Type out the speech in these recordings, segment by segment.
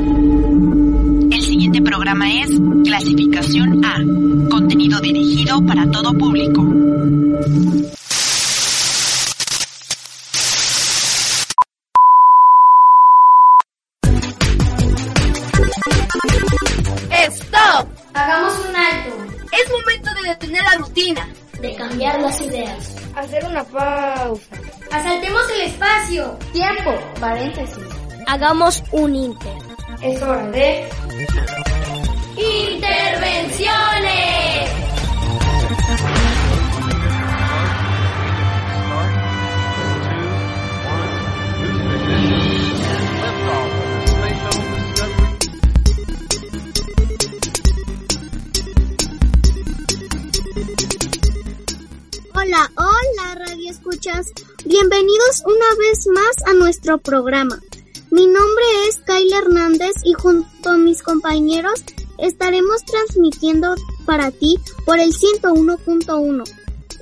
El siguiente programa es Clasificación A, contenido dirigido para todo público. ¡Stop! Hagamos un alto. Es momento de detener la rutina. De cambiar las ideas. Hacer una pausa. Asaltemos el espacio. Tiempo. Paréntesis. Hagamos un inter. Es hora de... ¡Intervenciones! Hola, hola, Radio Escuchas. Bienvenidos una vez más a nuestro programa. Mi nombre es Kyle Hernández y junto a mis compañeros estaremos transmitiendo para ti por el 101.1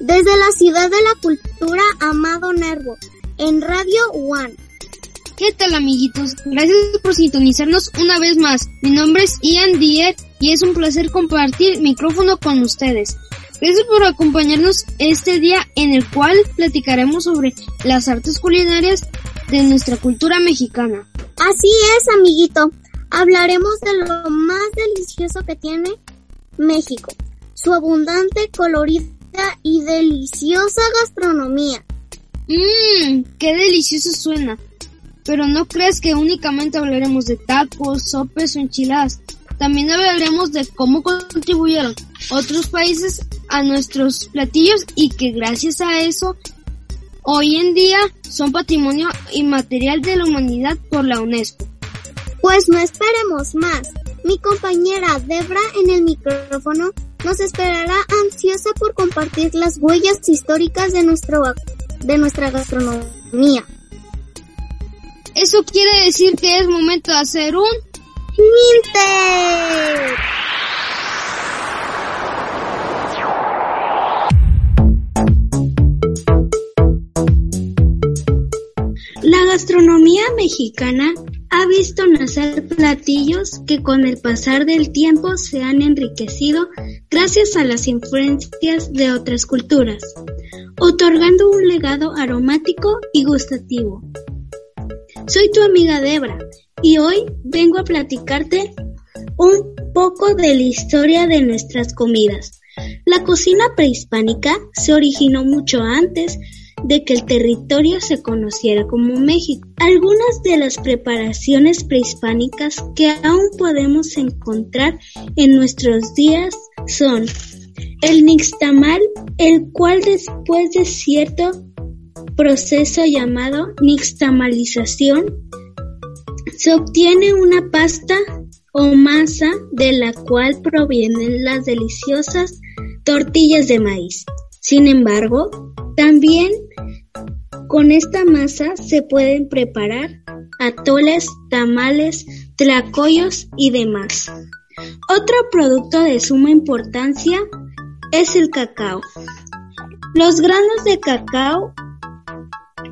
desde la ciudad de la cultura Amado Nervo en Radio One. ¿Qué tal amiguitos? Gracias por sintonizarnos una vez más. Mi nombre es Ian Dier y es un placer compartir micrófono con ustedes. Gracias por acompañarnos este día en el cual platicaremos sobre las artes culinarias de nuestra cultura mexicana. Así es, amiguito. Hablaremos de lo más delicioso que tiene México, su abundante, colorida y deliciosa gastronomía. Mmm, qué delicioso suena. Pero no creas que únicamente hablaremos de tacos, sopes o enchiladas. También hablaremos de cómo contribuyeron otros países a nuestros platillos y que gracias a eso hoy en día son patrimonio inmaterial de la humanidad por la UNESCO. Pues no esperemos más. Mi compañera Debra en el micrófono nos esperará ansiosa por compartir las huellas históricas de, nuestro, de nuestra gastronomía. Eso quiere decir que es momento de hacer un Inter. Mexicana ha visto nacer platillos que con el pasar del tiempo se han enriquecido gracias a las influencias de otras culturas, otorgando un legado aromático y gustativo. Soy tu amiga Debra y hoy vengo a platicarte un poco de la historia de nuestras comidas. La cocina prehispánica se originó mucho antes de que el territorio se conociera como México. Algunas de las preparaciones prehispánicas que aún podemos encontrar en nuestros días son el nixtamal, el cual después de cierto proceso llamado nixtamalización, se obtiene una pasta o masa de la cual provienen las deliciosas tortillas de maíz. Sin embargo, también con esta masa se pueden preparar atoles, tamales, tlacoyos y demás. Otro producto de suma importancia es el cacao. Los granos de cacao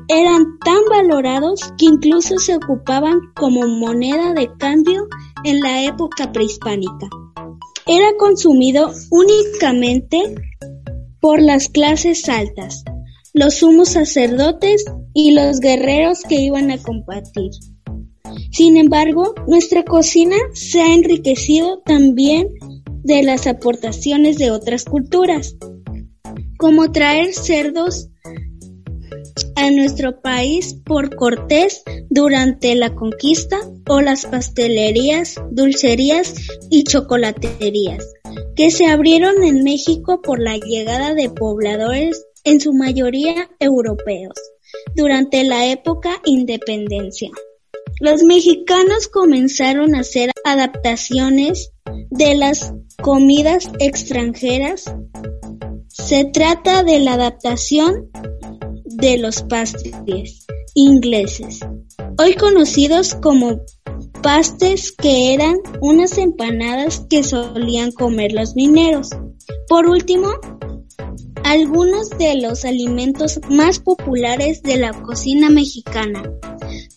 eran tan valorados que incluso se ocupaban como moneda de cambio en la época prehispánica. Era consumido únicamente por las clases altas, los sumos sacerdotes y los guerreros que iban a combatir. Sin embargo, nuestra cocina se ha enriquecido también de las aportaciones de otras culturas, como traer cerdos a nuestro país por Cortés durante la conquista o las pastelerías, dulcerías y chocolaterías que se abrieron en México por la llegada de pobladores en su mayoría europeos durante la época independencia. Los mexicanos comenzaron a hacer adaptaciones de las comidas extranjeras. Se trata de la adaptación de los pastes ingleses, hoy conocidos como pastes que eran unas empanadas que solían comer los mineros. Por último, algunos de los alimentos más populares de la cocina mexicana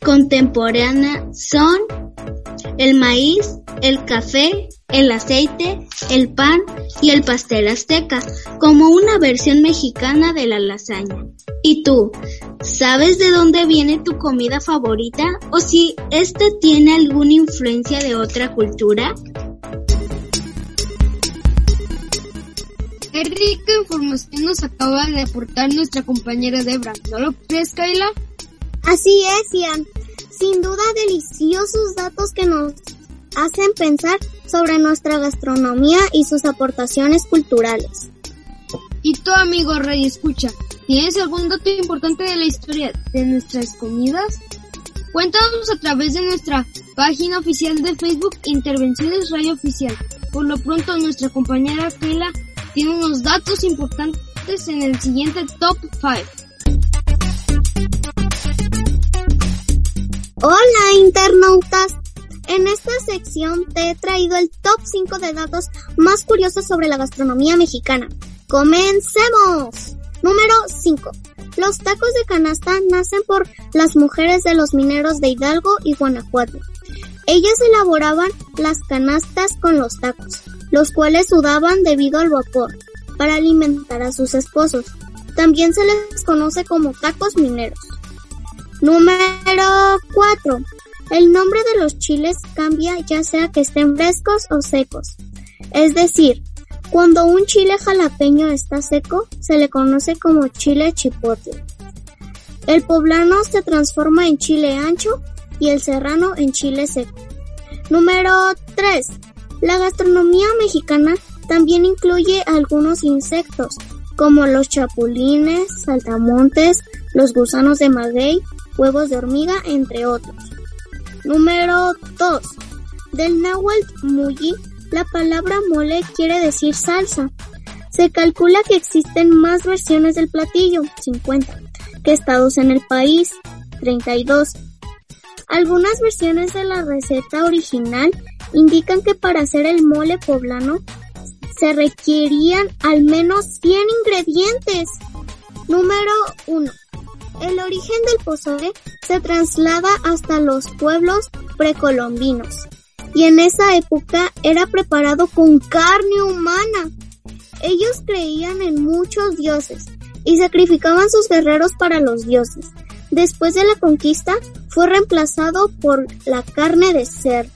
contemporánea son el maíz, el café, el aceite, el pan y el pastel azteca, como una versión mexicana de la lasaña. ¿Y tú, sabes de dónde viene tu comida favorita o si esta tiene alguna influencia de otra cultura? Qué rica información nos acaba de aportar nuestra compañera Debra, ¿no lo crees, Kaila? Así es, Ian. Sin duda deliciosos datos que nos hacen pensar sobre nuestra gastronomía y sus aportaciones culturales. Y tu amigo Rey escucha, ¿tienes algún dato importante de la historia de nuestras comidas? Cuéntanos a través de nuestra página oficial de Facebook Intervenciones Radio Oficial. Por lo pronto nuestra compañera Keila tiene unos datos importantes en el siguiente Top 5. Hola internautas, en esta sección te he traído el top 5 de datos más curiosos sobre la gastronomía mexicana. ¡Comencemos! Número 5. Los tacos de canasta nacen por las mujeres de los mineros de Hidalgo y Guanajuato. Ellas elaboraban las canastas con los tacos, los cuales sudaban debido al vapor, para alimentar a sus esposos. También se les conoce como tacos mineros. Número 4. El nombre de los chiles cambia ya sea que estén frescos o secos. Es decir, cuando un chile jalapeño está seco, se le conoce como chile chipotle. El poblano se transforma en chile ancho y el serrano en chile seco. Número 3. La gastronomía mexicana también incluye algunos insectos, como los chapulines, saltamontes, los gusanos de maguey, huevos de hormiga, entre otros. Número 2. Del náhuatl muyi, la palabra mole quiere decir salsa. Se calcula que existen más versiones del platillo, 50, que estados en el país, 32. Algunas versiones de la receta original indican que para hacer el mole poblano se requerían al menos 100 ingredientes. Número 1. El origen del pozole se traslada hasta los pueblos precolombinos y en esa época era preparado con carne humana. Ellos creían en muchos dioses y sacrificaban sus guerreros para los dioses. Después de la conquista fue reemplazado por la carne de cerdo.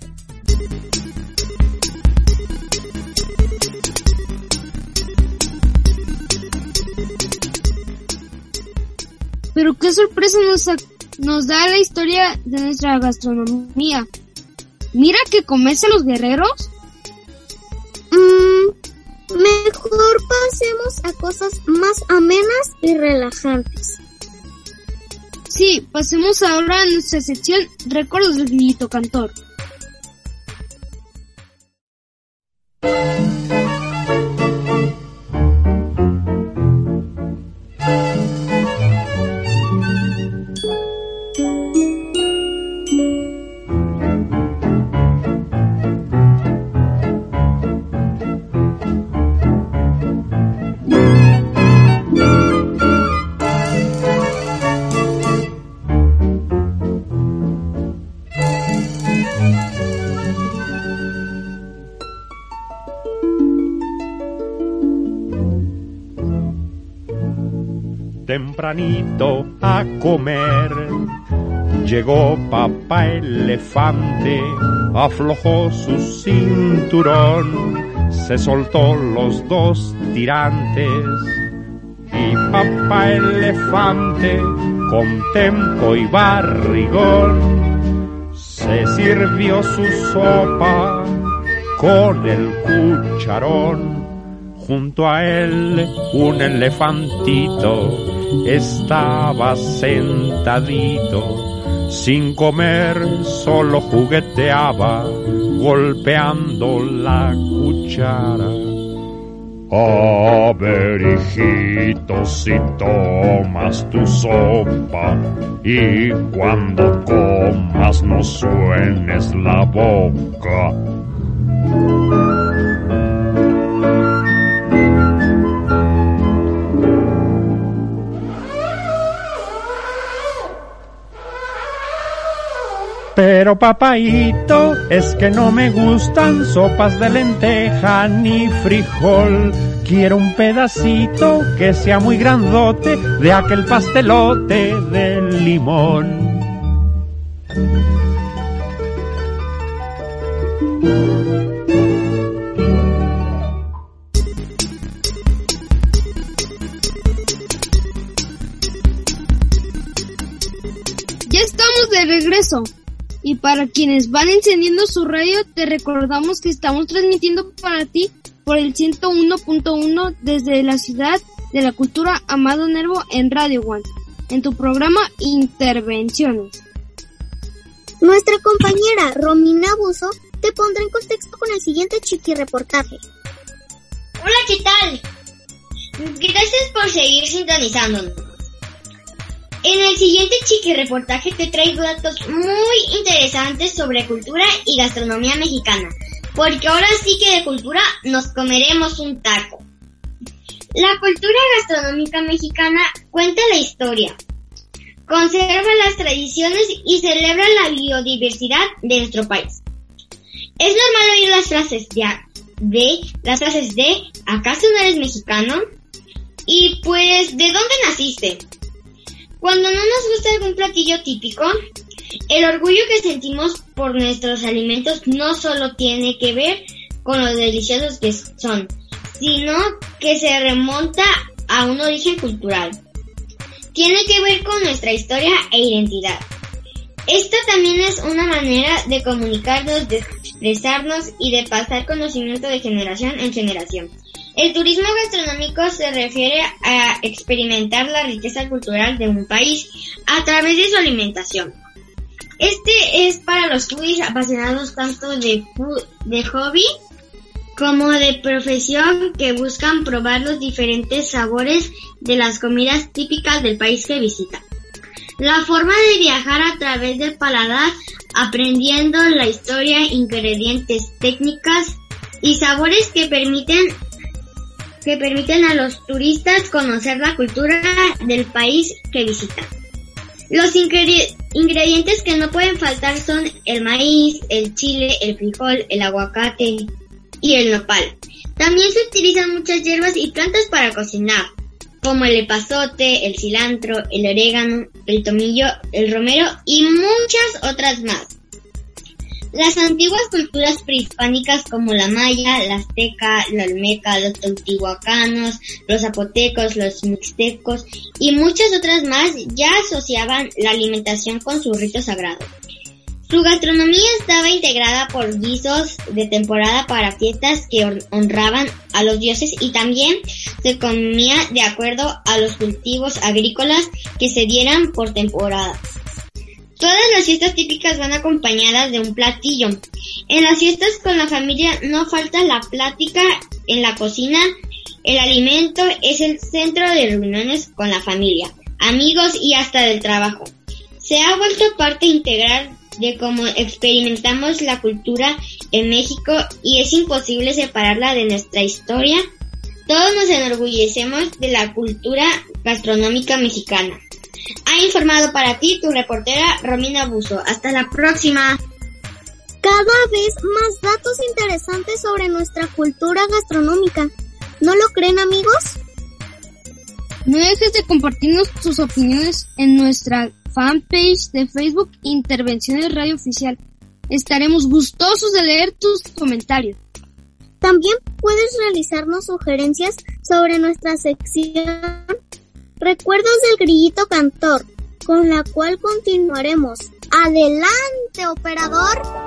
Pero qué sorpresa nos, nos da la historia de nuestra gastronomía. Mira que comerse los guerreros. Mm, mejor pasemos a cosas más amenas y relajantes. Sí, pasemos ahora a nuestra sección Recuerdos del Grillito Cantor. A comer. Llegó papá elefante, aflojó su cinturón, se soltó los dos tirantes. Y papá elefante, con tempo y barrigón, se sirvió su sopa con el cucharón. Junto a él un elefantito estaba sentadito, sin comer, solo jugueteaba, golpeando la cuchara. A ver, hijito, si tomas tu sopa y cuando comas no suenes la boca. Pero papaito, es que no me gustan sopas de lenteja ni frijol. Quiero un pedacito que sea muy grandote de aquel pastelote de limón. Ya estamos de regreso. Y para quienes van encendiendo su radio, te recordamos que estamos transmitiendo para ti por el 101.1 desde la ciudad de la cultura Amado Nervo en Radio One, en tu programa Intervenciones. Nuestra compañera Romina Buzo te pondrá en contexto con el siguiente chiqui reportaje. Hola, ¿qué tal? Gracias por seguir sintonizándonos. En el siguiente chiqui reportaje te traigo datos muy interesantes sobre cultura y gastronomía mexicana, porque ahora sí que de cultura nos comeremos un taco. La cultura gastronómica mexicana cuenta la historia, conserva las tradiciones y celebra la biodiversidad de nuestro país. Es normal oír las frases de, de las frases de ¿acaso no eres mexicano? Y pues, ¿de dónde naciste? Cuando no nos gusta algún platillo típico, el orgullo que sentimos por nuestros alimentos no solo tiene que ver con lo deliciosos que son, sino que se remonta a un origen cultural. Tiene que ver con nuestra historia e identidad. Esta también es una manera de comunicarnos, de expresarnos y de pasar conocimiento de generación en generación. El turismo gastronómico se refiere a experimentar la riqueza cultural de un país a través de su alimentación. Este es para los foodies apasionados tanto de, de hobby como de profesión que buscan probar los diferentes sabores de las comidas típicas del país que visitan. La forma de viajar a través del paladar, aprendiendo la historia, ingredientes, técnicas y sabores que permiten que permiten a los turistas conocer la cultura del país que visitan. Los ingredientes que no pueden faltar son el maíz, el chile, el frijol, el aguacate y el nopal. También se utilizan muchas hierbas y plantas para cocinar, como el epazote, el cilantro, el orégano, el tomillo, el romero y muchas otras más. Las antiguas culturas prehispánicas como la maya, la azteca, la olmeca, los teotihuacanos, los zapotecos, los mixtecos y muchas otras más ya asociaban la alimentación con su rito sagrado. Su gastronomía estaba integrada por guisos de temporada para fiestas que honraban a los dioses y también se comía de acuerdo a los cultivos agrícolas que se dieran por temporada. Todas las fiestas típicas van acompañadas de un platillo. En las fiestas con la familia no falta la plática en la cocina. El alimento es el centro de reuniones con la familia, amigos y hasta del trabajo. Se ha vuelto parte integral de cómo experimentamos la cultura en México y es imposible separarla de nuestra historia. Todos nos enorgullecemos de la cultura gastronómica mexicana. Ha informado para ti tu reportera Romina Buzo. Hasta la próxima. Cada vez más datos interesantes sobre nuestra cultura gastronómica. ¿No lo creen amigos? No dejes de compartirnos tus opiniones en nuestra fanpage de Facebook Intervenciones Radio Oficial. Estaremos gustosos de leer tus comentarios. También puedes realizarnos sugerencias sobre nuestra sección Recuerdos del Grillito Cantor, con la cual continuaremos. Adelante, operador.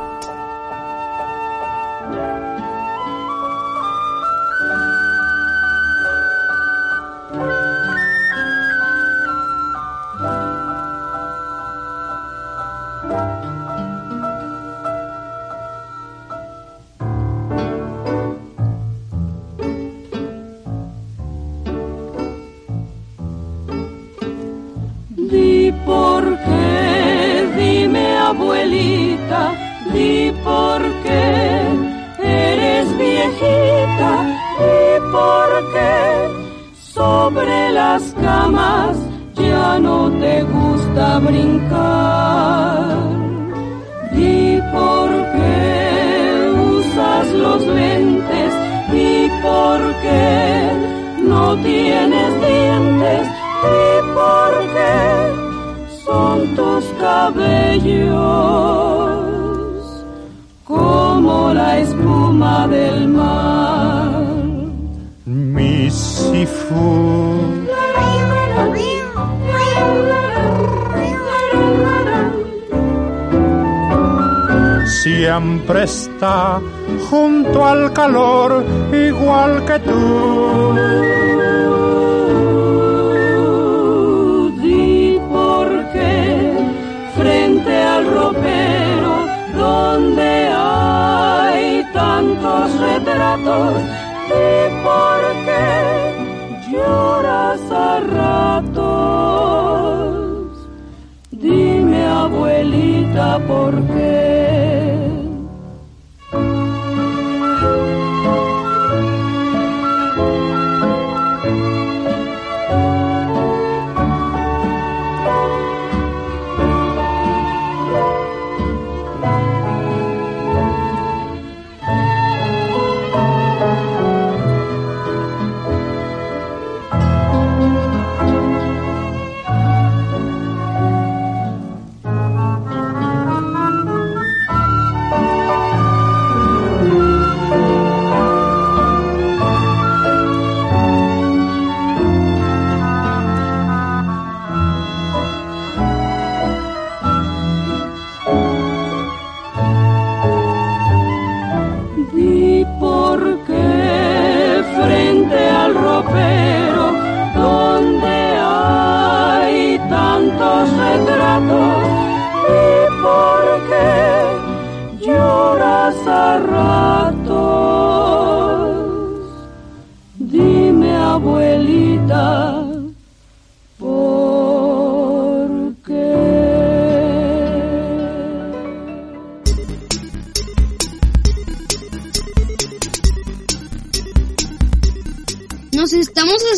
las camas ya no te gusta brincar. ¿Y por qué usas los lentes? ¿Y por qué no tienes dientes? ¿Y por qué son tus cabellos como la espuma del mar? Missy Fool. Siempre está junto al calor, igual que tú.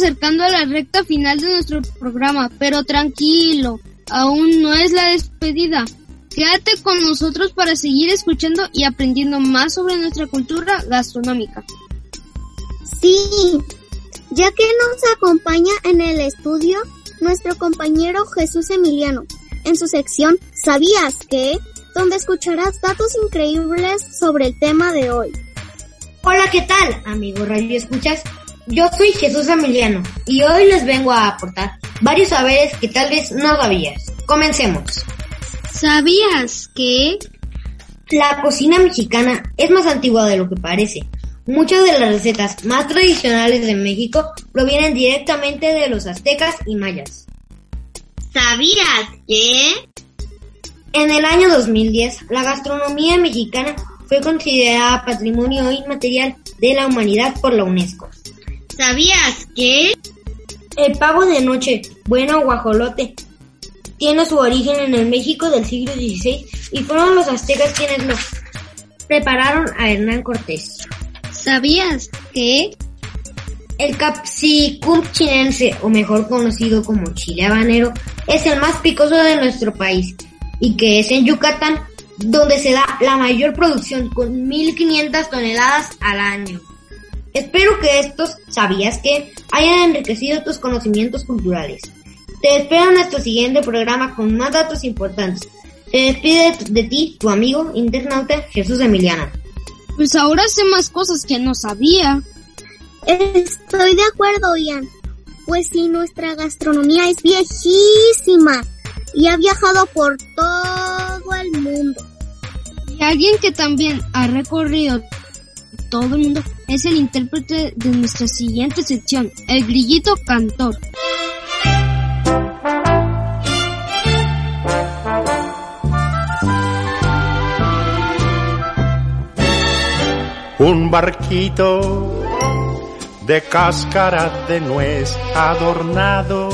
Acercando a la recta final de nuestro programa, pero tranquilo, aún no es la despedida. Quédate con nosotros para seguir escuchando y aprendiendo más sobre nuestra cultura gastronómica. Sí, ya que nos acompaña en el estudio nuestro compañero Jesús Emiliano, en su sección ¿Sabías qué? donde escucharás datos increíbles sobre el tema de hoy. Hola, ¿qué tal, amigo Radio Escuchas? Yo soy Jesús Emiliano y hoy les vengo a aportar varios saberes que tal vez no sabías. Comencemos. ¿Sabías que? La cocina mexicana es más antigua de lo que parece. Muchas de las recetas más tradicionales de México provienen directamente de los aztecas y mayas. ¿Sabías que? En el año 2010, la gastronomía mexicana fue considerada patrimonio inmaterial de la humanidad por la UNESCO. ¿Sabías que? El pavo de noche, bueno guajolote, tiene su origen en el México del siglo XVI y fueron los aztecas quienes lo prepararon a Hernán Cortés. ¿Sabías que? El capsicum chinense, o mejor conocido como chile habanero, es el más picoso de nuestro país y que es en Yucatán donde se da la mayor producción con 1500 toneladas al año. Espero que estos sabías que hayan enriquecido tus conocimientos culturales. Te espero en nuestro siguiente programa con más datos importantes. Se despide de ti tu amigo internauta Jesús Emiliano. Pues ahora sé más cosas que no sabía. Estoy de acuerdo, Ian. Pues sí, nuestra gastronomía es viejísima y ha viajado por todo el mundo. Y alguien que también ha recorrido todo el mundo es el intérprete de nuestra siguiente sección, el grillito cantor. Un barquito de cáscara de nuez adornado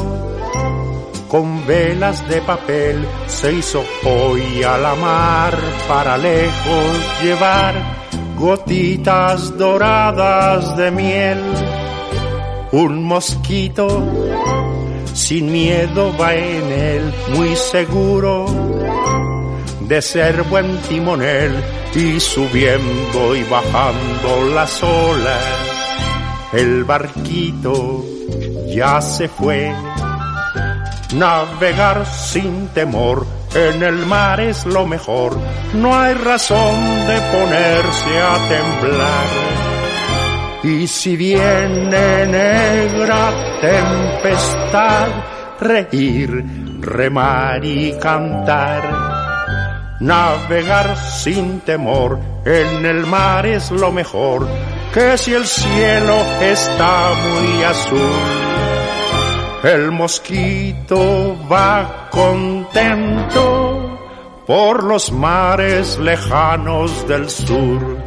con velas de papel se hizo hoy a la mar para lejos llevar gotitas doradas de miel. Un mosquito sin miedo va en él muy seguro de ser buen timonel y subiendo y bajando las olas. El barquito ya se fue. Navegar sin temor en el mar es lo mejor. No hay razón de ponerse a temblar. Y si viene negra tempestad, reír, remar y cantar Navegar sin temor en el mar es lo mejor, que si el cielo está muy azul, el mosquito va contento por los mares lejanos del sur.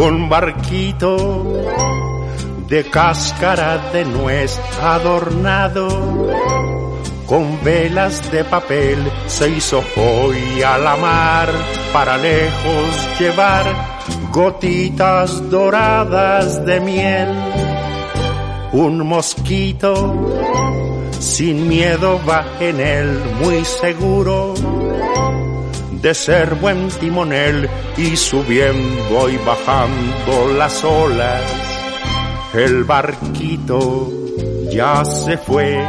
Un barquito de cáscara de nuez adornado con velas de papel se hizo hoy a la mar para lejos llevar gotitas doradas de miel. Un mosquito sin miedo va en él muy seguro de ser buen timonel y subiendo y bajando las olas. El barquito ya se fue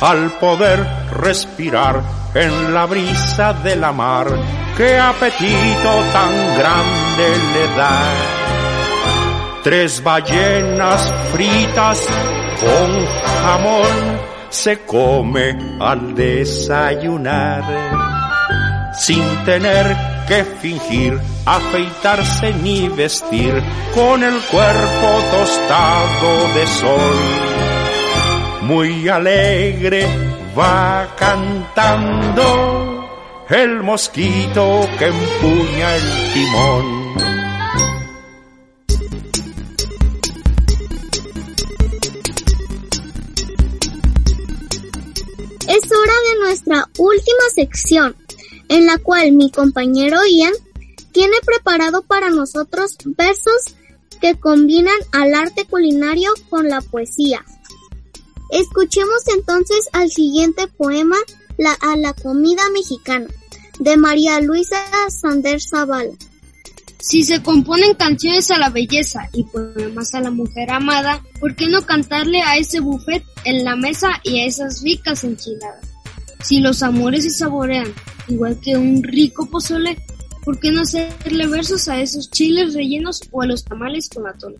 al poder respirar en la brisa de la mar. ¡Qué apetito tan grande le da! Tres ballenas fritas con jamón se come al desayunar sin tener que fingir, afeitarse ni vestir, con el cuerpo tostado de sol. Muy alegre va cantando el mosquito que empuña el timón. Es hora de nuestra última sección, en la cual mi compañero Ian tiene preparado para nosotros versos que combinan al arte culinario con la poesía. Escuchemos entonces al siguiente poema, la, a la comida mexicana, de María Luisa Sander Zavala. Si se componen canciones a la belleza y poemas a la mujer amada, ¿por qué no cantarle a ese buffet en la mesa y a esas ricas enchiladas? Si los amores se saborean igual que un rico pozole, ¿por qué no hacerle versos a esos chiles rellenos o a los tamales con atole?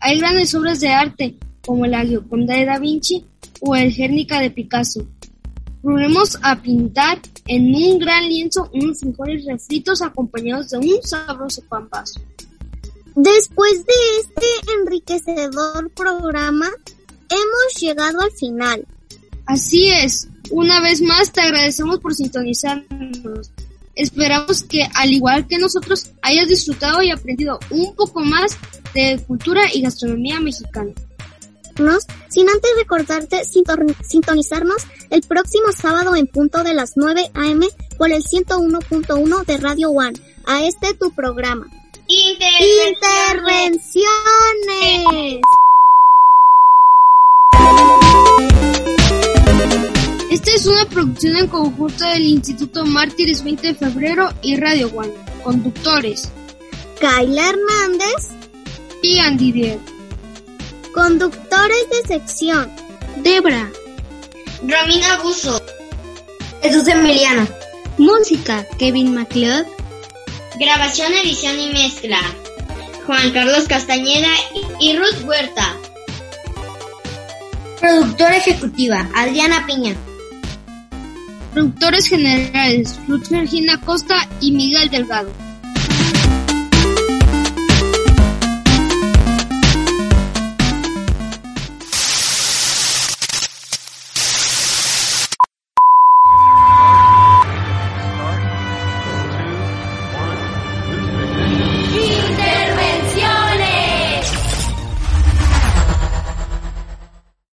Hay grandes obras de arte, como la Gioconda de Da Vinci o el Guernica de Picasso. Probemos a pintar en un gran lienzo unos frijoles refritos acompañados de un sabroso pan Después de este enriquecedor programa, hemos llegado al final. Así es, una vez más te agradecemos por sintonizarnos. Esperamos que, al igual que nosotros, hayas disfrutado y aprendido un poco más de cultura y gastronomía mexicana. Sin antes recordarte sintonizarnos el próximo sábado en punto de las 9 a.m. por el 101.1 de Radio One. A este tu programa. Intervenciones. Intervenciones. Esta es una producción en conjunto del Instituto Mártires 20 de Febrero y Radio One. Conductores. Kayla Hernández y Andy Dier. Conductores de sección. Debra. Romina Buzo. Jesús Emiliano. Música. Kevin MacLeod. Grabación, edición y mezcla. Juan Carlos Castañeda y Ruth Huerta. Productora ejecutiva. Adriana Piña. Productores generales, Ruth Virginia Costa y Miguel Delgado.